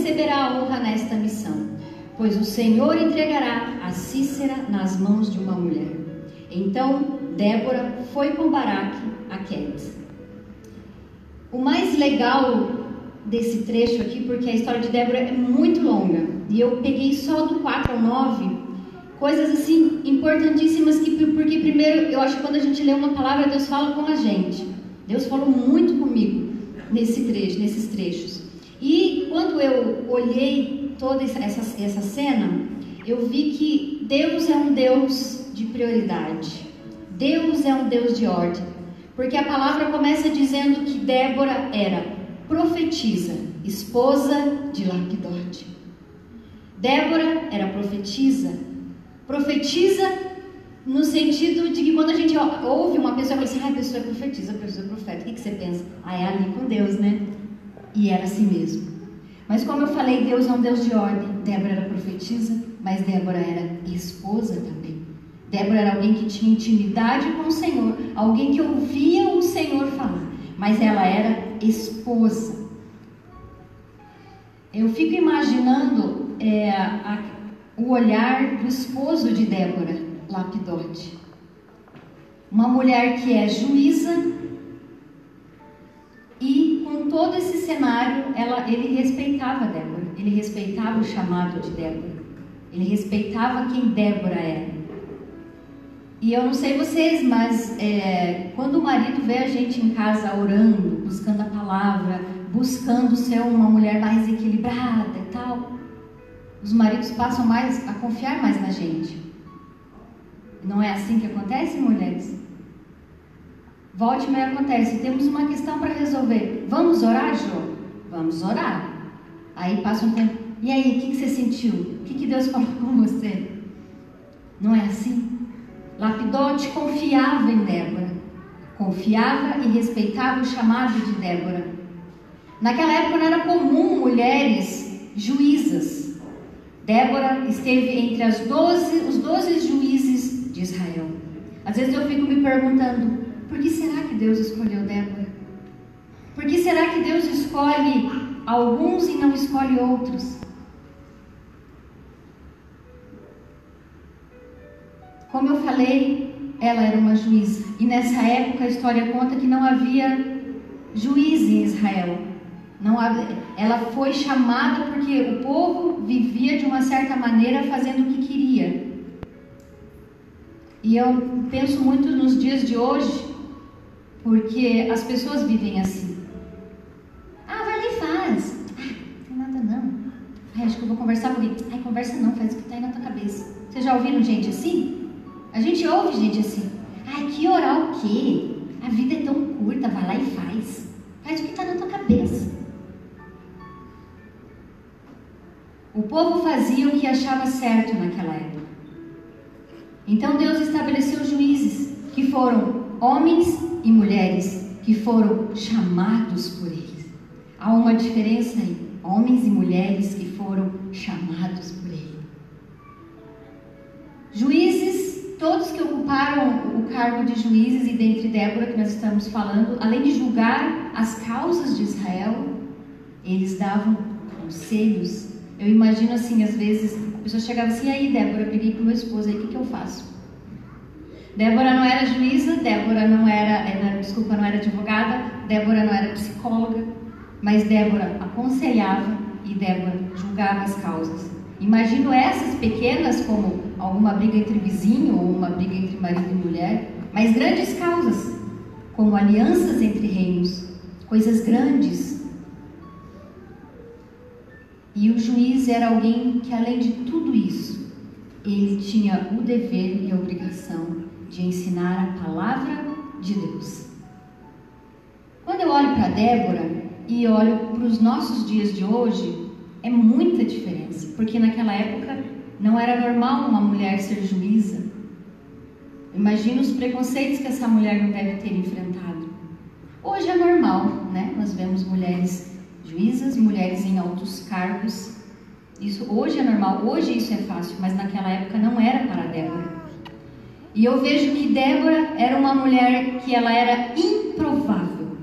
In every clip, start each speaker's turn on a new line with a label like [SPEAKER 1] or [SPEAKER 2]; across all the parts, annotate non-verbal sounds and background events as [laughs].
[SPEAKER 1] receberá a honra nesta missão, pois o Senhor entregará a Cícera nas mãos de uma mulher. Então Débora foi com Baraque a Quedes. O mais legal desse trecho aqui, porque a história de Débora é muito longa, e eu peguei só do 4 ao 9, coisas assim importantíssimas que porque primeiro eu acho que quando a gente lê uma palavra Deus fala com a gente. Deus falou muito comigo nesse trecho, nesses trechos. E quando eu olhei toda essa, essa, cena, eu vi que Deus é um Deus de prioridade. Deus é um Deus de ordem. Porque a palavra começa dizendo que Débora era profetisa, esposa de Lapidote. Débora era profetisa. Profetiza no sentido de que quando a gente ouve uma pessoa e fala assim, ah, a pessoa é profetisa, a pessoa é profeta, o que você pensa? Ah, é ali com Deus, né? E era assim mesmo. Mas como eu falei, Deus é um Deus de ordem. Débora era profetisa, mas Débora era esposa também. Débora era alguém que tinha intimidade com o Senhor, alguém que ouvia o Senhor falar, mas ela era esposa. Eu fico imaginando é, a, o olhar do esposo de Débora, Lapidote. Uma mulher que é juíza com todo esse cenário, ela, ele respeitava Débora, ele respeitava o chamado de Débora, ele respeitava quem Débora era. E eu não sei vocês, mas é, quando o marido vê a gente em casa orando, buscando a palavra, buscando ser uma mulher mais equilibrada e tal, os maridos passam mais a confiar mais na gente. Não é assim que acontece, mulheres? Volte e meia acontece. Temos uma questão para resolver. Vamos orar, Jô? Vamos orar. Aí passa um tempo. E aí, o que, que você sentiu? O que, que Deus falou [laughs] com você? Não é assim? Lapidote confiava em Débora, confiava e respeitava o chamado de Débora. Naquela época não era comum mulheres juízas. Débora esteve entre as 12, os doze juízes de Israel. Às vezes eu fico me perguntando, por que será que Deus escolheu Débora? Por que será que Deus escolhe alguns e não escolhe outros? Como eu falei, ela era uma juíza. E nessa época a história conta que não havia juiz em Israel. Não havia, ela foi chamada porque o povo vivia de uma certa maneira fazendo o que queria. E eu penso muito nos dias de hoje, porque as pessoas vivem assim. Ah, vai lá e faz. Ah, não tem nada não. Ai, acho que eu vou conversar com alguém. Ai, conversa não, faz o que está aí na tua cabeça. Vocês já ouviram gente assim? A gente ouve gente assim, ai, que orar o quê? A vida é tão curta, vai lá e faz. Faz o que está na tua cabeça. O povo fazia o que achava certo naquela época. Então Deus estabeleceu juízes que foram homens e mulheres que foram chamados por Ele. Há uma diferença aí. Homens e mulheres que foram chamados por Ele. Juízes todos que ocuparam o cargo de juízes e dentre Débora que nós estamos falando, além de julgar as causas de Israel, eles davam conselhos. Eu imagino assim, às vezes, a pessoa chegava assim, aí Débora, eu peguei com meu esposo, aí o que, que eu faço? Débora não era juíza, Débora não era, era, desculpa, não era advogada, Débora não era psicóloga, mas Débora aconselhava e Débora julgava as causas. Imagino essas pequenas como alguma briga entre vizinho ou uma briga entre marido e mulher, mas grandes causas, como alianças entre reinos, coisas grandes. E o juiz era alguém que, além de tudo isso, ele tinha o dever e a obrigação de ensinar a palavra de Deus. Quando eu olho para Débora e olho para os nossos dias de hoje, é muita diferença, porque naquela época não era normal uma mulher ser juíza. Imagina os preconceitos que essa mulher não deve ter enfrentado. Hoje é normal, né? Nós vemos mulheres juízas, mulheres em altos cargos. Isso hoje é normal, hoje isso é fácil, mas naquela época não era para Débora. E eu vejo que Débora era uma mulher que ela era improvável,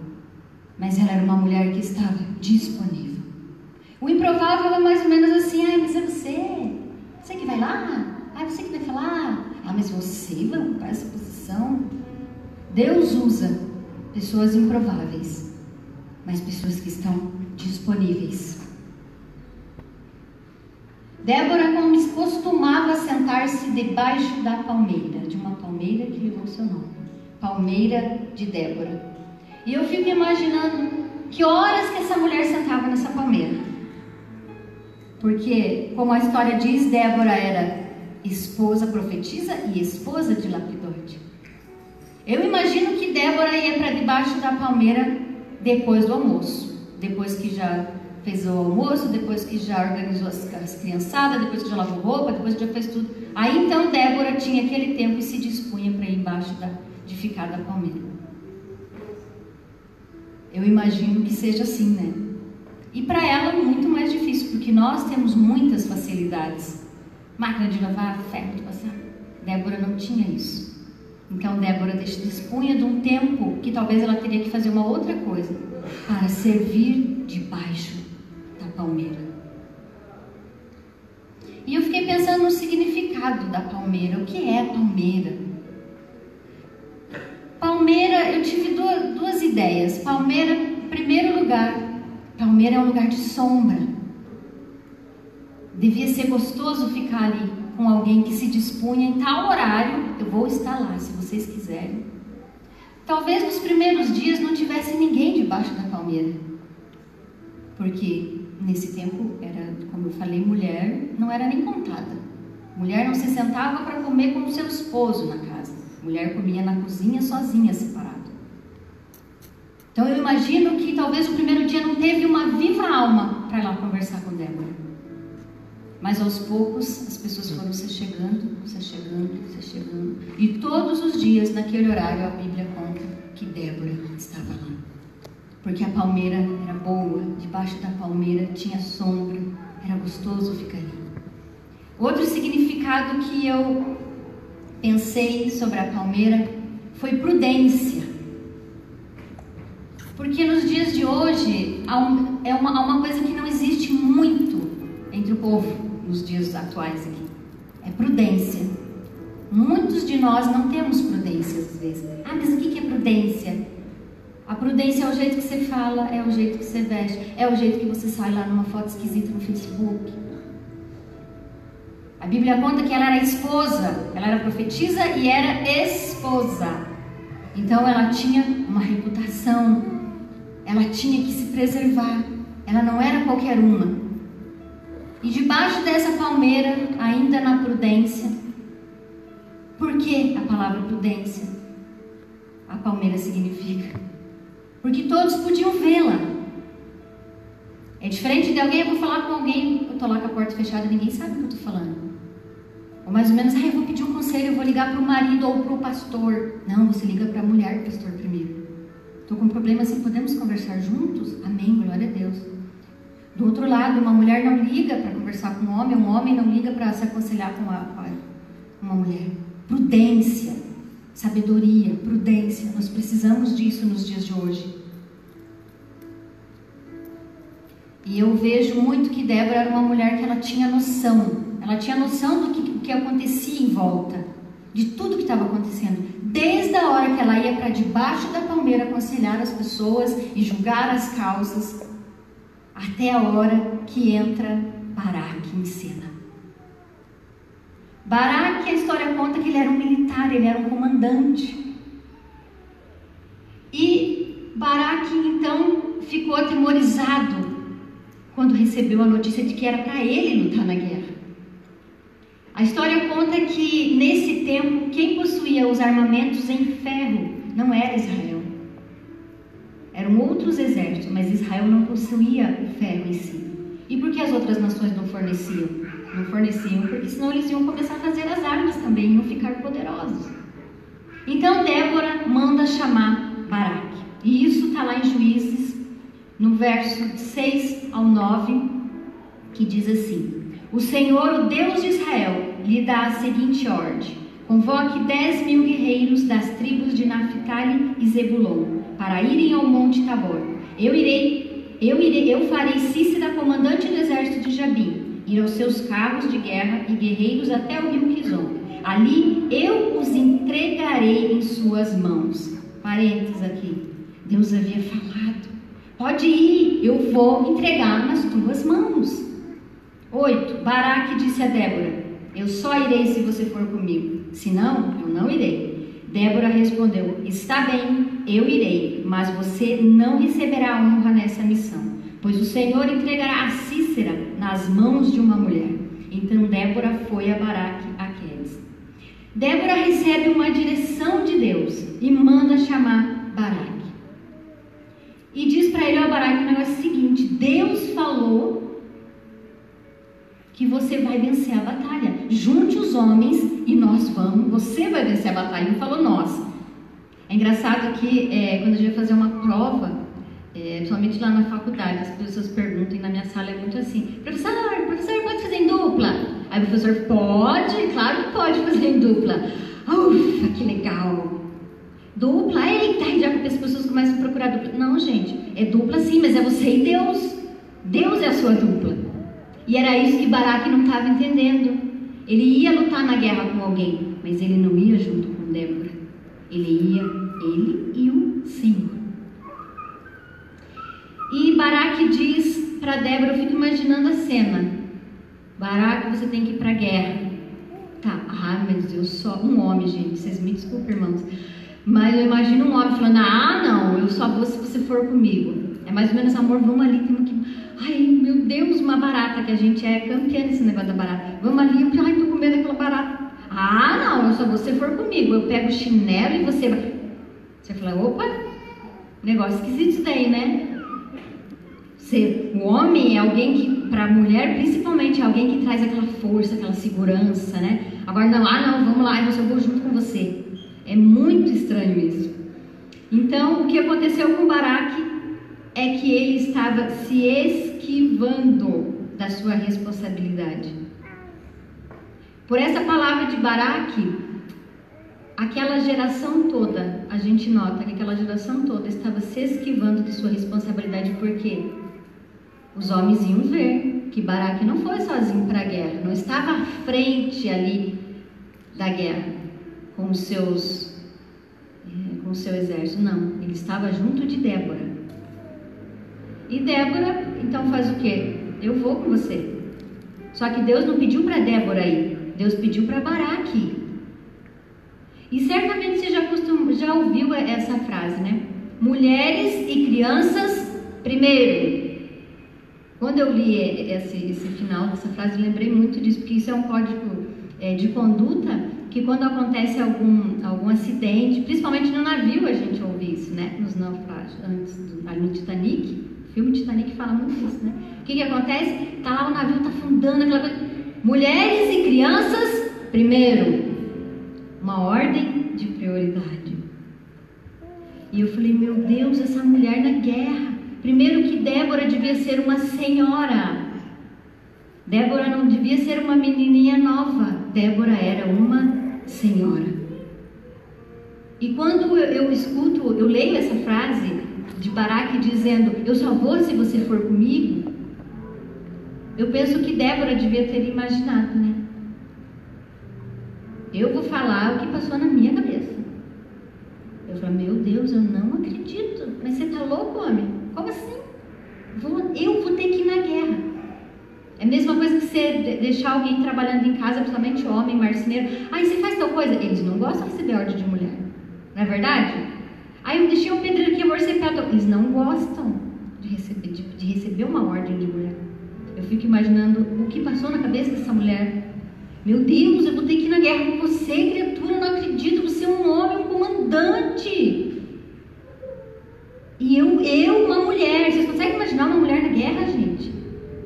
[SPEAKER 1] mas ela era uma mulher que estava disponível. O improvável é mais ou menos assim, ah, mas é você. Você que vai lá? Ah, você que vai falar? Ah, mas você vai ocupar essa posição? Deus usa pessoas improváveis, mas pessoas que estão disponíveis. Débora costumava sentar-se debaixo da palmeira, de palmeira que nome, palmeira de Débora. E eu fico imaginando que horas que essa mulher sentava nessa palmeira. Porque, como a história diz, Débora era esposa profetisa e esposa de Lapidote. Eu imagino que Débora ia para debaixo da palmeira depois do almoço, depois que já fez o almoço, depois que já organizou as, as criançadas, depois que já lavou roupa, depois que já fez tudo. Aí então Débora tinha aquele tempo e se dispunha para ir embaixo da, de ficar da palmeira. Eu imagino que seja assim, né? E para ela muito mais difícil, porque nós temos muitas facilidades. Máquina de lavar, ferro de passar. Débora não tinha isso. Então Débora dispunha de um tempo que talvez ela teria que fazer uma outra coisa para servir debaixo da palmeira. Pensando no significado da palmeira. O que é palmeira? Palmeira, eu tive duas, duas ideias. Palmeira, primeiro lugar, palmeira é um lugar de sombra. Devia ser gostoso ficar ali com alguém que se dispunha em tal horário. Eu vou estar lá, se vocês quiserem. Talvez nos primeiros dias não tivesse ninguém debaixo da palmeira. Porque nesse tempo era, como eu falei, mulher não era nem contada. Mulher não se sentava para comer com o seu esposo na casa. Mulher comia na cozinha sozinha, separado. Então eu imagino que talvez o primeiro dia não teve uma viva alma para ir lá conversar com Débora. Mas aos poucos as pessoas foram se chegando, se chegando, se chegando. E todos os dias, naquele horário, a Bíblia conta que Débora estava lá. Porque a palmeira era boa, debaixo da palmeira tinha sombra, era gostoso ficar ali. Outro significado que eu pensei sobre a palmeira foi prudência. Porque nos dias de hoje há, um, é uma, há uma coisa que não existe muito entre o povo nos dias atuais aqui. É prudência. Muitos de nós não temos prudência às vezes. Ah, mas o que é prudência? A prudência é o jeito que você fala, é o jeito que você veste, é o jeito que você sai lá numa foto esquisita no Facebook. A Bíblia conta que ela era esposa, ela era profetisa e era esposa. Então ela tinha uma reputação, ela tinha que se preservar, ela não era qualquer uma. E debaixo dessa palmeira, ainda na prudência, por que a palavra prudência? A palmeira significa. Porque todos podiam vê-la. É diferente de alguém, eu vou falar com alguém, eu estou lá com a porta fechada ninguém sabe o que eu estou falando. Ou mais ou menos, ah, eu vou pedir um conselho, eu vou ligar para o marido ou para o pastor. Não, você liga para a mulher, pastor, primeiro. Estou com um problema assim, podemos conversar juntos? Amém, glória a Deus. Do outro lado, uma mulher não liga para conversar com um homem, um homem não liga para se aconselhar com uma, uma mulher. Prudência, sabedoria, prudência. Nós precisamos disso nos dias de hoje. E eu vejo muito que Débora era uma mulher que ela tinha noção ela tinha noção do que, que acontecia em volta, de tudo que estava acontecendo. Desde a hora que ela ia para debaixo da palmeira aconselhar as pessoas e julgar as causas, até a hora que entra Baraque em cena. Baraque, a história conta que ele era um militar, ele era um comandante. E Baraque então ficou atemorizado quando recebeu a notícia de que era para ele lutar na guerra. A história conta que nesse tempo quem possuía os armamentos em ferro não era Israel. Eram outros exércitos, mas Israel não possuía o ferro em si. E por que as outras nações não forneciam? Não forneciam porque senão eles iam começar a fazer as armas também, iam ficar poderosos. Então Débora manda chamar Baraque. E isso está lá em Juízes, no verso 6 ao 9, que diz assim: o Senhor, o Deus de Israel, lhe dá a seguinte ordem: Convoque dez mil guerreiros das tribos de Naphtali e Zebulon para irem ao monte Tabor. Eu irei eu, irei, eu farei Cícera comandante do exército de Jabim, ir aos seus carros de guerra e guerreiros até o rio Quizon. Ali eu os entregarei em suas mãos. Parênteses aqui. Deus havia falado: Pode ir, eu vou entregar nas tuas mãos. 8. Baraque disse a Débora: Eu só irei se você for comigo, senão eu não irei. Débora respondeu: Está bem, eu irei, mas você não receberá honra nessa missão, pois o Senhor entregará a Cícera nas mãos de uma mulher. Então Débora foi a Baraque a. Débora recebe uma direção de Deus e manda chamar Baraque. E diz para ele, ó Baraque, o negócio é o seguinte: Deus falou que você vai vencer a batalha. Junte os homens e nós vamos, você vai vencer a batalha. Ele falou nós. É engraçado que é, quando a gente vai fazer uma prova, é, principalmente lá na faculdade, as pessoas perguntam, e na minha sala é muito assim, professor, professor, pode fazer em dupla? Aí o professor, pode, claro que pode fazer em dupla. Ufa, que legal. Dupla, eita, já as pessoas começam a procurar dupla. Não, gente, é dupla sim, mas é você e Deus. Deus é a sua dupla. E era isso que Baraque não estava entendendo. Ele ia lutar na guerra com alguém, mas ele não ia junto com Débora. Ele ia, ele e o Senhor. Baraque diz para Débora, eu fico imaginando a cena. Baraque, você tem que ir para guerra. Tá, ah, meu Deus, eu só um homem, gente. Vocês me desculpem, irmãos. Mas eu imagino um homem falando, ah, não, eu só vou se você for comigo. É mais ou menos, amor, vamos ali, temos que... Ai, meu Deus, uma barata, que a gente é campeã nesse negócio da barata. Vamos ali, eu, ai, tô com medo daquela barata. Ah, não, só você for comigo. Eu pego o chinelo e você vai. Você fala, opa, negócio esquisito isso daí, né? Você, o homem é alguém que, para a mulher principalmente, é alguém que traz aquela força, aquela segurança, né? Agora não, ah, não, vamos lá, eu vou junto com você. É muito estranho isso. Então, o que aconteceu com Baraque é que ele estava se esquivando da sua responsabilidade. Por essa palavra de Baraque, aquela geração toda, a gente nota que aquela geração toda estava se esquivando de sua responsabilidade, porque os homens iam ver que Baraque não foi sozinho para a guerra, não estava à frente ali da guerra com seus é, com o seu exército, não, ele estava junto de Débora. E Débora, então faz o quê? Eu vou com você. Só que Deus não pediu para Débora ir. Deus pediu para Baraque. E certamente você já, costum, já ouviu essa frase, né? Mulheres e crianças primeiro. Quando eu li esse, esse final dessa frase, lembrei muito disso, porque isso é um código é, de conduta que quando acontece algum, algum acidente, principalmente no navio a gente ouve isso, né? Nos naufrágios, antes do, no Titanic, o filme Titanic fala muito isso, né? O que, que acontece? Tá lá o navio tá afundando, aquela coisa Mulheres e crianças, primeiro, uma ordem de prioridade. E eu falei, meu Deus, essa mulher na guerra. Primeiro que Débora devia ser uma senhora. Débora não devia ser uma menininha nova. Débora era uma senhora. E quando eu, eu escuto, eu leio essa frase de Baraque dizendo: Eu só vou se você for comigo. Eu penso que Débora devia ter imaginado, né? Eu vou falar o que passou na minha cabeça. Eu falo, meu Deus, eu não acredito. Mas você tá louco, homem? Como assim? Vou, eu vou ter que ir na guerra. É a mesma coisa que você deixar alguém trabalhando em casa, principalmente homem, marceneiro. Aí você faz tal coisa. Eles não gostam de receber ordem de mulher. Não é verdade? Aí eu deixei o pedreiro aqui, amor, você pega. Eles não gostam de receber, de, de receber uma ordem de mulher. Eu fico imaginando o que passou na cabeça dessa mulher. Meu Deus, eu vou ter que ir na guerra com você, criatura, não acredito, você é um homem, um comandante. E eu, eu, uma mulher, vocês conseguem imaginar uma mulher na guerra, gente?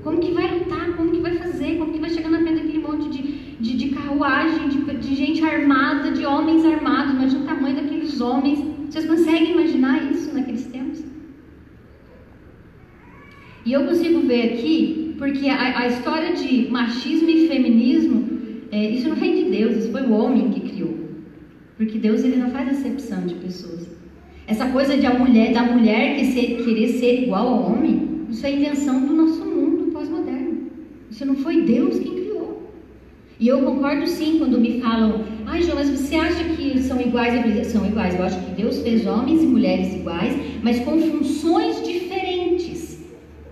[SPEAKER 1] Como que vai lutar? Como que vai fazer? Como que vai chegar na frente daquele monte de, de, de carruagem, de, de gente armada, de homens armados? Imagina o tamanho daqueles homens. Vocês conseguem imaginar isso naqueles tempos? E eu consigo ver aqui porque a, a história de machismo e feminismo, é, isso não vem de Deus, isso foi o homem que criou. Porque Deus ele não faz acepção de pessoas. Essa coisa de a mulher, da mulher que ser, querer ser igual ao homem, Isso é invenção do nosso mundo pós-moderno. Isso não foi Deus quem criou. E eu concordo sim quando me falam, ai João, mas você acha que são iguais? São iguais. Eu acho que Deus fez homens e mulheres iguais, mas com funções diferentes.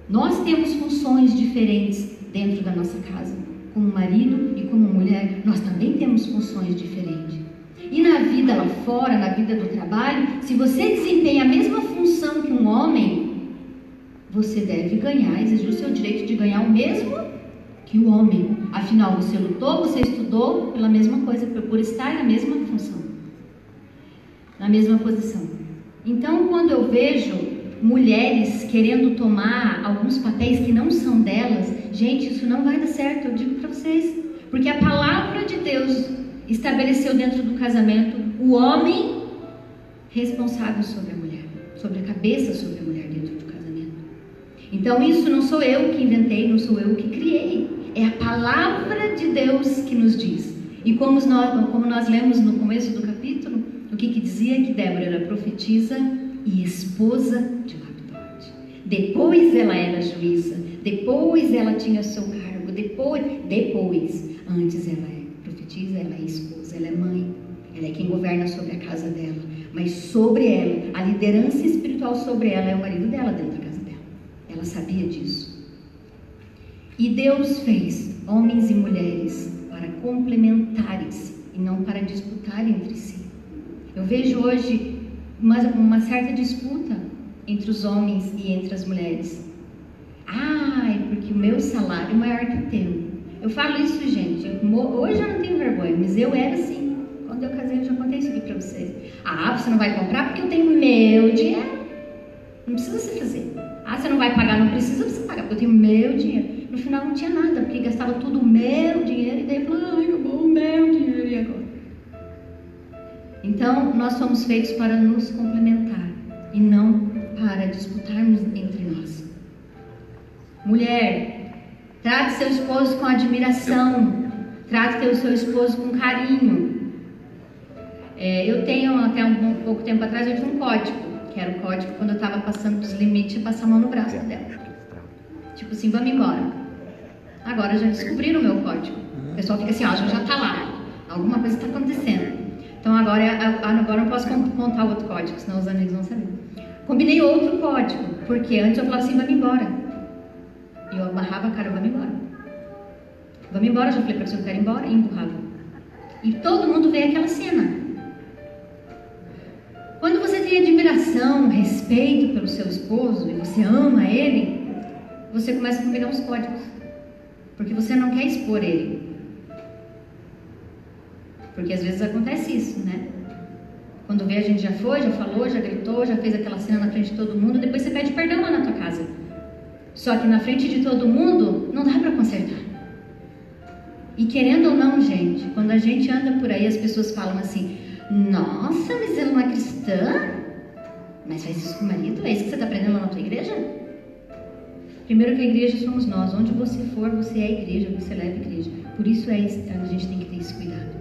[SPEAKER 1] Nós temos funções diferentes dentro da nossa casa. Como marido e como mulher, nós também temos funções diferentes. E na vida lá fora, na vida do trabalho, se você desempenha a mesma função que um homem, você deve ganhar, exigir o seu direito de ganhar o mesmo que o homem. Afinal, você lutou, você estudou pela mesma coisa, por estar na mesma função, na mesma posição. Então, quando eu vejo mulheres querendo tomar alguns papéis que não são delas, gente, isso não vai dar certo, eu digo para vocês. Porque a palavra de Deus estabeleceu dentro do casamento o homem responsável sobre a mulher, sobre a cabeça sobre a mulher dentro do casamento. Então isso não sou eu que inventei, não sou eu que criei, é a palavra de Deus que nos diz. E como nós, como nós lemos no começo do capítulo, o que, que dizia que Débora era profetisa e esposa de Lapidote. Depois ela era juíza, depois ela tinha seu cargo, depois, depois, antes ela era profetiza, ela é esposa, ela é mãe, ela é quem governa sobre a casa dela. Mas sobre ela, a liderança espiritual sobre ela é o marido dela dentro da casa dela. Ela sabia disso. E Deus fez homens e mulheres para complementares e não para disputar entre si. Eu vejo hoje uma, uma certa disputa entre os homens e entre as mulheres. Ah, é porque o meu salário é maior que o teu. Eu falo isso, gente. Hoje eu não tenho vergonha, mas eu era assim. Quando eu casei, eu já contei isso aqui pra vocês. Ah, você não vai comprar porque eu tenho meu dinheiro. Não precisa você fazer. Ah, você não vai pagar, não precisa você pagar, porque eu tenho meu dinheiro. No final não tinha nada, porque gastava tudo o meu dinheiro e daí falava, ai, acabou o meu dinheiro e agora? Então, nós somos feitos para nos complementar e não para disputarmos entre nós. Mulher, Trate seu esposo com admiração. Trate o seu esposo com carinho. É, eu tenho, até um, um, pouco tempo atrás, eu tinha um código, que era o código quando eu estava passando dos limites, passar a mão no braço dela. Tipo assim, vamos embora. Agora já descobriram o meu código. O pessoal fica assim, ó, já está lá. Alguma coisa está acontecendo. Então agora, agora eu não posso contar outro código, senão os amigos vão saber. Combinei outro código, porque antes eu falava assim, vamos embora. Eu amarrava a cara, vamos embora. Vamos embora, já falei para você, eu quero ir embora, e empurrava. E todo mundo vê aquela cena. Quando você tem admiração, respeito pelo seu esposo e você ama ele, você começa a combinar os códigos. Porque você não quer expor ele. Porque às vezes acontece isso, né? Quando vê a gente já foi, já falou, já gritou, já fez aquela cena na frente de todo mundo, depois você pede perdão lá na tua casa. Só que na frente de todo mundo não dá para consertar. E querendo ou não, gente, quando a gente anda por aí, as pessoas falam assim: Nossa, mas ela não é cristã? Mas faz isso com o marido? É isso que você está aprendendo lá na tua igreja? Primeiro que a igreja somos nós. Onde você for, você é igreja, você leva a igreja. Por isso é a gente tem que ter esse cuidado.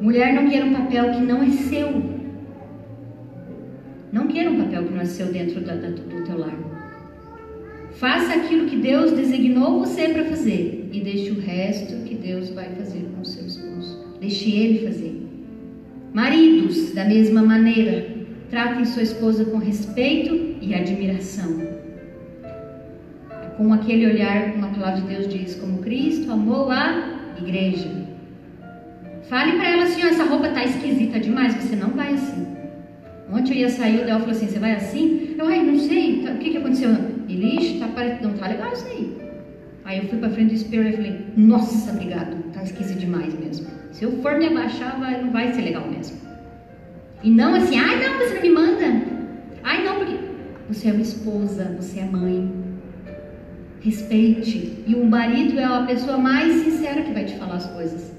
[SPEAKER 1] Mulher não quer um papel que não é seu. Não queira um papel que nasceu dentro da, da, do teu lar. Faça aquilo que Deus designou você para fazer e deixe o resto que Deus vai fazer com o seu esposo. Deixe ele fazer. Maridos, da mesma maneira, tratem sua esposa com respeito e admiração. Com aquele olhar, como a palavra de Deus diz, como Cristo amou a igreja. Fale para ela assim: essa roupa tá esquisita demais, você não vai assim. Ontem eu ia sair, o Del falou assim: Você vai assim? Eu, ai, não sei, tá, o que, que aconteceu? Ele, tá, não tá legal isso aí. Aí eu fui pra frente do espelho e falei: Nossa, obrigado, tá esquisito demais mesmo. Se eu for me abaixar, vai, não vai ser legal mesmo. E não assim: Ai, não, você não me manda. Ai, não, porque você é uma esposa, você é mãe. Respeite. E o marido é a pessoa mais sincera que vai te falar as coisas.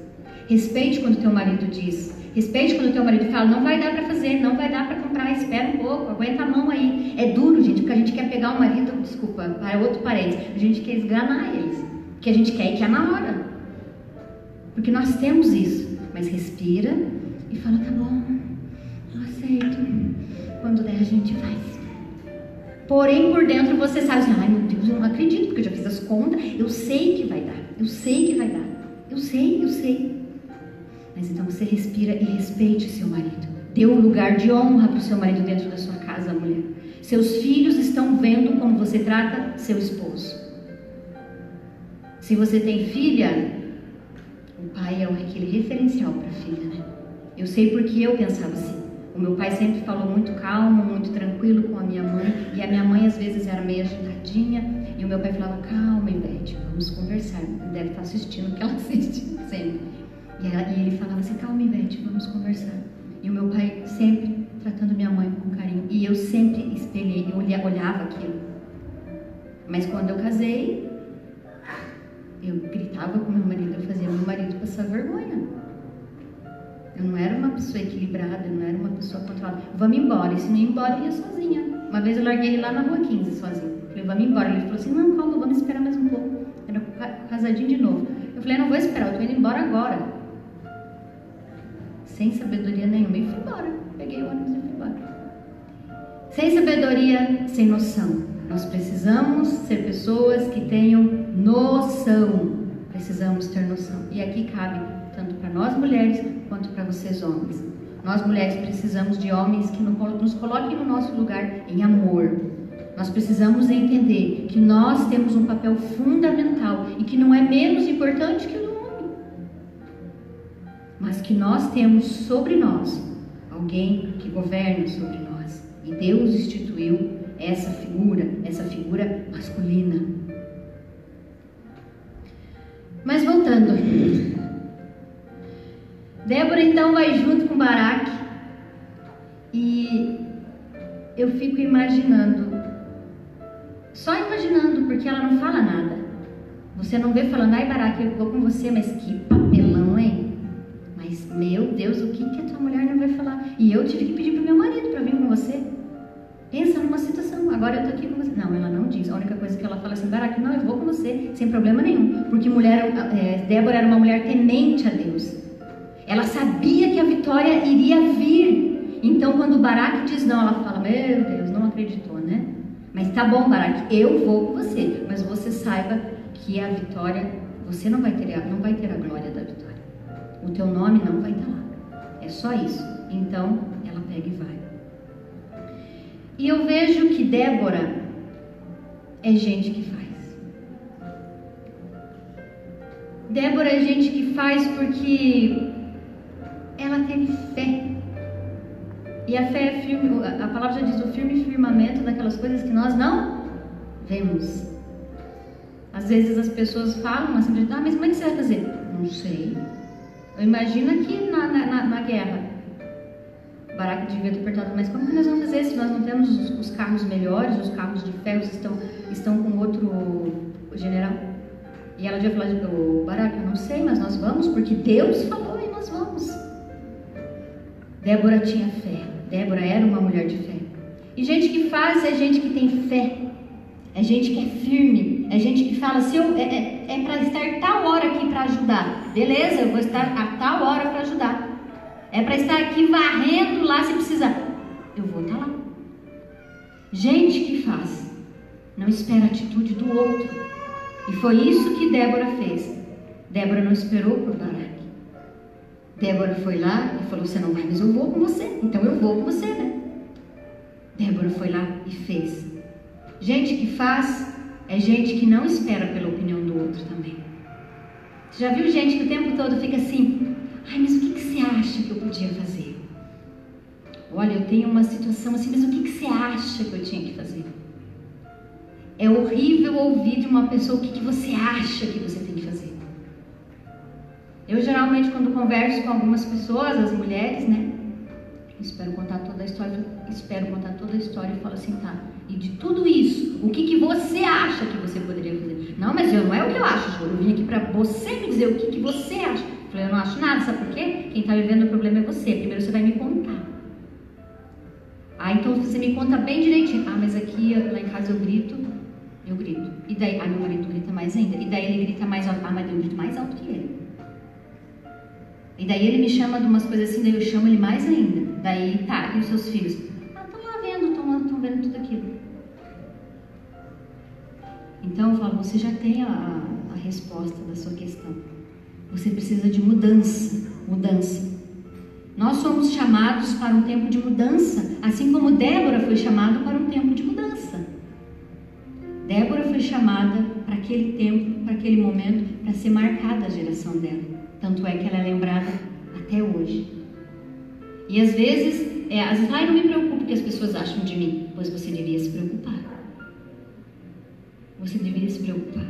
[SPEAKER 1] Respeite quando teu marido diz: Respeite quando o teu marido fala, não vai dar para fazer, não vai dar para comprar, espera um pouco, aguenta a mão aí. É duro, gente, porque a gente quer pegar o marido, desculpa, para outro parente, a gente quer esganar eles. O que a gente quer que é na hora. Porque nós temos isso. Mas respira e fala, tá bom, eu aceito. Quando der a gente faz. Porém, por dentro você sabe assim, ai meu Deus, eu não acredito, porque eu já fiz as contas, eu sei que vai dar, eu sei que vai dar, eu sei, eu sei. Mas então você respira e respeite seu marido. Dê um lugar de honra para o seu marido dentro da sua casa, mulher. Seus filhos estão vendo como você trata seu esposo. Se você tem filha, o pai é aquele referencial para a filha, né? Eu sei porque eu pensava assim. O meu pai sempre falou muito calmo, muito tranquilo com a minha mãe, e a minha mãe às vezes era meio agitadinha, e o meu pai falava: Calma, Ivete, vamos conversar. Deve estar assistindo, porque ela [laughs] assiste sempre. E, ela, e ele falava assim: Calma, Ivete, vamos conversar. E o meu pai sempre tratando minha mãe com carinho, e eu sempre espelhei, eu olhava aquilo. Mas quando eu casei, eu gritava com meu marido, eu fazia meu marido passar vergonha. Eu não era uma pessoa equilibrada, eu não era uma pessoa controlada. Vamos embora. E se não ir embora, eu ia sozinha. Uma vez eu larguei ele lá na rua 15 sozinho. Falei, vamos embora. Ele falou assim: não, calma, vamos esperar mais um pouco. Era casadinho de novo. Eu falei, não vou esperar, eu tô indo embora agora. Sem sabedoria nenhuma. E fui embora. Peguei o ônibus e fui embora. Sem sabedoria, sem noção. Nós precisamos ser pessoas que tenham noção. Precisamos ter noção. E aqui cabe tanto para nós mulheres quanto para vocês homens. Nós mulheres precisamos de homens que nos coloquem no nosso lugar em amor. Nós precisamos entender que nós temos um papel fundamental e que não é menos importante que o. Mas que nós temos sobre nós alguém que governa sobre nós. E Deus instituiu essa figura, essa figura masculina. Mas voltando, Débora então vai junto com Baraque e eu fico imaginando, só imaginando, porque ela não fala nada. Você não vê falando, ai Baraque, eu vou com você, mas que hein? Mas, meu Deus, o que, que a tua mulher não vai falar? E eu tive que pedir pro meu marido para vir com você. Pensa numa situação, agora eu tô aqui com você. Não, ela não diz. A única coisa que ela fala é assim, Baraque, não, eu vou com você, sem problema nenhum. Porque mulher, é, Débora era uma mulher temente a Deus. Ela sabia que a vitória iria vir. Então, quando Baraque diz não, ela fala: Meu Deus, não acreditou, né? Mas tá bom, Baraque, eu vou com você. Mas você saiba que a vitória, você não vai ter, não vai ter a glória da vitória. O teu nome não vai estar lá. É só isso. Então, ela pega e vai. E eu vejo que Débora é gente que faz. Débora é gente que faz porque ela teve fé. E a fé é firme, a palavra já diz o firme firmamento daquelas coisas que nós não vemos. Às vezes as pessoas falam assim, ah, mas como é que você vai fazer? Não sei. Eu imagino aqui na, na, na guerra. Barack devia ter perguntado, mas como que nós vamos fazer se nós não temos os, os carros melhores, os carros de ferro estão, estão com outro general? E ela devia falar, o Barack, eu não sei, mas nós vamos, porque Deus falou e nós vamos. Débora tinha fé. Débora era uma mulher de fé. E gente que faz é gente que tem fé. É gente que é firme. É gente que fala, se eu, é, é, é para estar tal hora aqui para ajudar. Beleza, eu vou estar a tal hora para ajudar. É para estar aqui varrendo lá se precisar. Eu vou estar lá. Gente que faz. Não espera a atitude do outro. E foi isso que Débora fez. Débora não esperou por Baraque. Débora foi lá e falou: Você não vai, mas eu vou com você. Então eu vou com você, né? Débora foi lá e fez. Gente que faz é gente que não espera pela opinião do outro também. Você já viu gente que o tempo todo fica assim: Ai, mas o que, que você acha que eu podia fazer? Olha, eu tenho uma situação assim, mas o que, que você acha que eu tinha que fazer? É horrível ouvir de uma pessoa o que, que você acha que você tem que fazer. Eu geralmente quando converso com algumas pessoas, as mulheres, né? Espero contar toda a história, espero contar toda a história e falo assim, tá? E de tudo isso, o que, que você acha que você poderia fazer? Não, mas eu não é o que eu acho, eu vim aqui para você me dizer o que, que você acha. Eu falei, eu não acho nada, sabe por quê? Quem está vivendo o problema é você. Primeiro você vai me contar. Ah, então você me conta bem direitinho. Ah, mas aqui lá em casa eu grito, eu grito. E daí, ah, meu marido grita mais ainda. E daí ele grita mais alto. Ah, mas eu grito mais alto que ele. E daí ele me chama de umas coisas assim, daí eu chamo ele mais ainda. Daí, tá, e os seus filhos? Ah, estão lá vendo, estão vendo tudo aquilo. Você já tem a, a resposta da sua questão. Você precisa de mudança, mudança. Nós somos chamados para um tempo de mudança, assim como Débora foi chamada para um tempo de mudança. Débora foi chamada para aquele tempo, para aquele momento, para ser marcada a geração dela. Tanto é que ela é lembrada até hoje. E às vezes, é, às vezes, ai, não me preocupo que as pessoas acham de mim. Pois você deveria se preocupar. Você deveria se preocupar.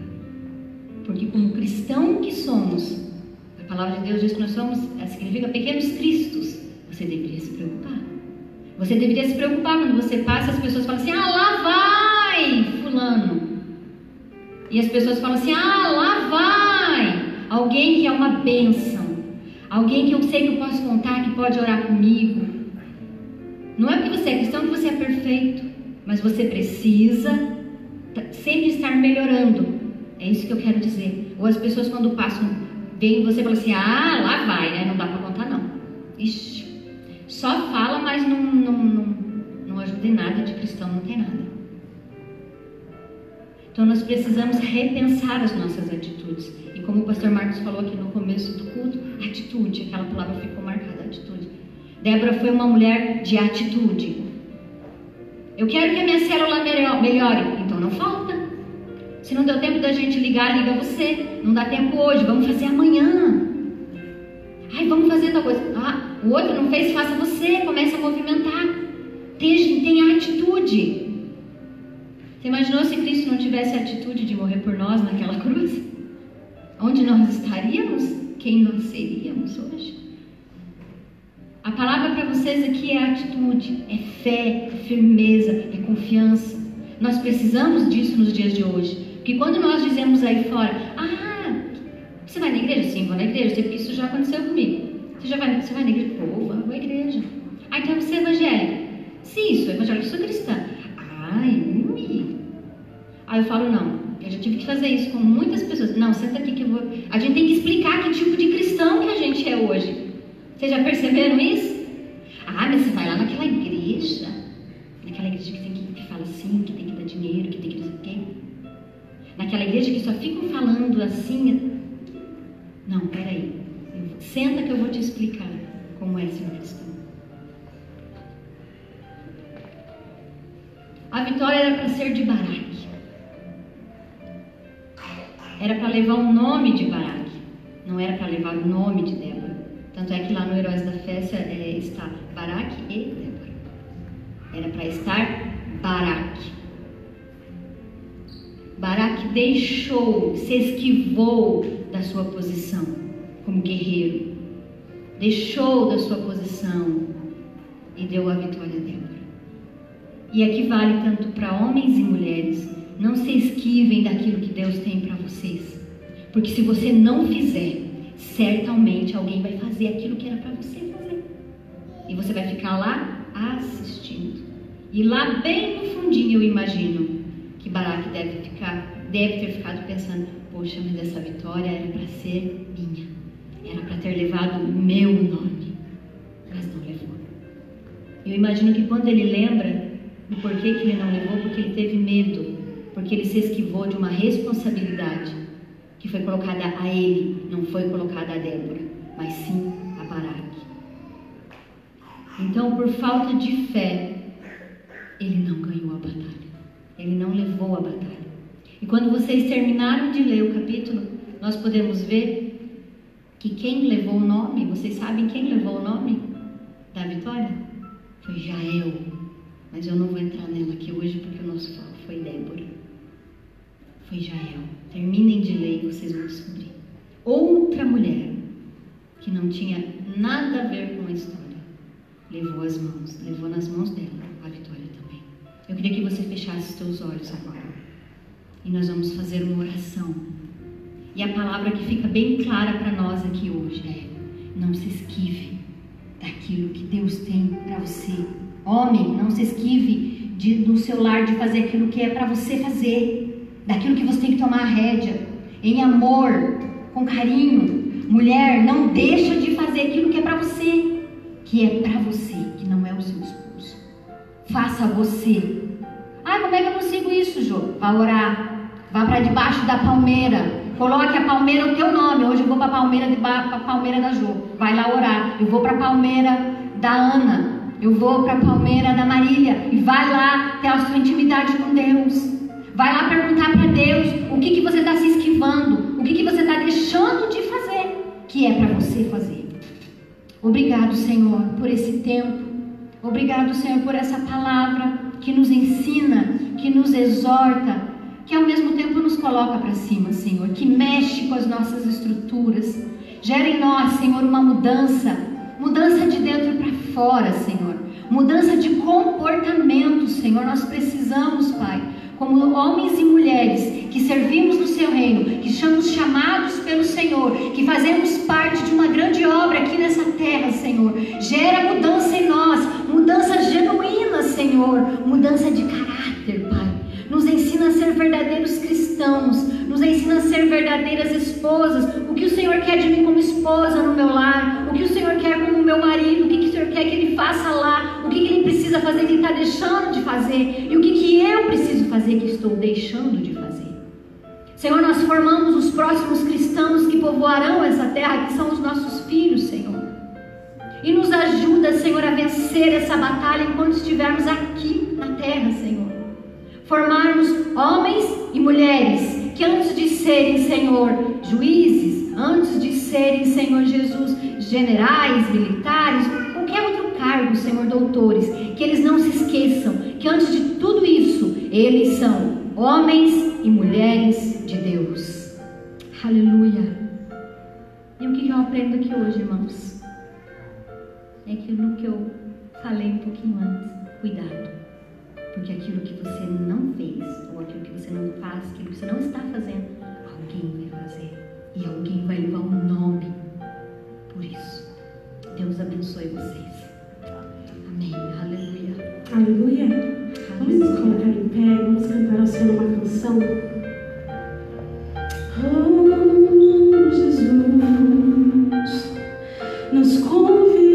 [SPEAKER 1] Porque como cristão que somos, a palavra de Deus diz que nós somos, significa pequenos cristos. Você deveria se preocupar. Você deveria se preocupar quando você passa, as pessoas falam assim: ah, lá vai Fulano. E as pessoas falam assim: ah, lá vai alguém que é uma bênção, alguém que eu sei que eu posso contar, que pode orar comigo. Não é porque você é cristão que você é perfeito, mas você precisa sempre estar melhorando. É isso que eu quero dizer. Ou as pessoas quando passam, veem você e falam assim: ah, lá vai, né? Não dá para contar não. Ixi, só fala, mas não, não, não, não ajuda em nada de cristão, não tem nada. Então nós precisamos repensar as nossas atitudes. E como o pastor Marcos falou aqui no começo do culto, atitude, aquela palavra ficou marcada, atitude. Débora foi uma mulher de atitude. Eu quero que a minha célula melhore, não falta. Se não deu tempo da gente ligar, liga você. Não dá tempo hoje, vamos fazer amanhã. Ai, vamos fazer tal coisa. Ah, o outro não fez, faça você, comece a movimentar. Tenha, tenha atitude. Você imaginou se Cristo não tivesse a atitude de morrer por nós naquela [laughs] cruz? Onde nós estaríamos? Quem nós seríamos hoje? A palavra para vocês aqui é atitude, é fé, é firmeza, é confiança. Nós precisamos disso nos dias de hoje. Porque quando nós dizemos aí fora, ah, você vai na igreja? Sim, vou na igreja, porque isso já aconteceu comigo. Você já vai, você vai na igreja? Pô, vou à igreja. Ah, então você é evangélico? Sim, sou evangélico, sou cristã. Ai, ui. Aí eu falo, não, eu já tive que fazer isso com muitas pessoas. Não, senta aqui que eu vou. A gente tem que explicar que tipo de cristão que a gente é hoje. Vocês já perceberam isso? Ah, mas você vai lá naquela igreja. Naquela igreja que tem que, que fala assim, que tem que dar dinheiro, que tem que não sei o quê. Naquela igreja que só ficam falando assim. Não, peraí. Senta que eu vou te explicar como é ser cristão. A vitória era para ser de Baraque. Era para levar o nome de Baraque. Não era para levar o nome de Débora. Tanto é que lá no Heróis da Festa é, está Baraque e Débora. Era para estar Baraque. Baraque deixou, se esquivou da sua posição como guerreiro. Deixou da sua posição e deu a vitória a Débora. E aqui vale tanto para homens e mulheres. Não se esquivem daquilo que Deus tem para vocês. Porque se você não fizer, certamente alguém vai fazer aquilo que era para você fazer. E você vai ficar lá assistindo. E lá bem no fundinho eu imagino que Baraque deve ficar, deve ter ficado pensando, poxa, mas essa vitória era para ser minha. Era para ter levado o meu nome. Mas não levou. Eu imagino que quando ele lembra e por que, ele não levou? Porque ele teve medo, porque ele se esquivou de uma responsabilidade que foi colocada a ele, não foi colocada a Débora, mas sim a Baraque. Então, por falta de fé, ele não ganhou a batalha. Ele não levou a batalha. E quando vocês terminaram de ler o capítulo, nós podemos ver que quem levou o nome, vocês sabem quem levou o nome da vitória? Foi Jael, mas eu não vou entrar nela aqui hoje porque o nosso foco foi Débora. Foi Jael. Terminem de ler e vocês vão descobrir. Outra mulher que não tinha nada a ver com a história levou as mãos, levou nas mãos dela a vitória também. Eu queria que você fechasse seus olhos agora. E nós vamos fazer uma oração. E a palavra que fica bem clara para nós aqui hoje é: não se esquive daquilo que Deus tem para você Homem, não se esquive de, do seu lar de fazer aquilo que é para você fazer, daquilo que você tem que tomar a rédea, em amor, com carinho. Mulher, não deixa de fazer aquilo que é para você, que é para você, que não é o seu esposo. Faça você. Ah, como é que eu consigo isso, Jô? Vá orar. Vá para debaixo da palmeira. Coloque a palmeira o teu nome. Hoje eu vou para a palmeira de palmeira da Jo. Vai lá orar. Eu vou para a palmeira da Ana. Eu vou para a palmeira da Marília. E vai lá ter a sua intimidade com Deus. Vai lá perguntar para Deus o que, que você está se esquivando. O que, que você está deixando de fazer. Que é para você fazer. Obrigado, Senhor, por esse tempo. Obrigado, Senhor, por essa palavra que nos ensina, que nos exorta, que ao mesmo tempo nos coloca para cima, Senhor, que mexe com as nossas estruturas. Gera em nós, Senhor, uma mudança, mudança de dentro para fora, Senhor. Mudança de comportamento, Senhor. Nós precisamos, Pai, como homens e mulheres que servimos no seu reino, que somos chamados pelo Senhor, que fazemos parte de uma grande obra aqui nessa terra, Senhor. Gera mudança em nós, mudança genuína, Senhor, mudança de caráter, nos ensina a ser verdadeiros cristãos, nos ensina a ser verdadeiras esposas. O que o Senhor quer de mim como esposa no meu lar, o que o Senhor quer como meu marido, o que, que o Senhor quer que ele faça lá, o que, que ele precisa fazer que ele está deixando de fazer, e o que, que eu preciso fazer que estou deixando de fazer. Senhor, nós formamos os próximos cristãos que povoarão essa terra, que são os nossos filhos, Senhor. E nos ajuda, Senhor, a vencer essa batalha enquanto estivermos aqui na terra, Senhor formarmos homens e mulheres que antes de serem, Senhor, juízes, antes de serem, Senhor Jesus, generais, militares, qualquer outro cargo, Senhor, doutores, que eles não se esqueçam que antes de tudo isso, eles são homens e mulheres de Deus. Aleluia. E o que eu aprendo aqui hoje, irmãos? É aquilo que eu falei um pouquinho antes. Cuidado. Porque aquilo que você não fez, ou aquilo que você não faz, aquilo que você não está fazendo, alguém vai fazer. E alguém vai levar um nome por isso. Deus abençoe vocês. Amém. Aleluia.
[SPEAKER 2] Aleluia. Vamos nos colocar em pé, vamos cantar ao Senhor uma canção. Oh, Jesus, nos convida.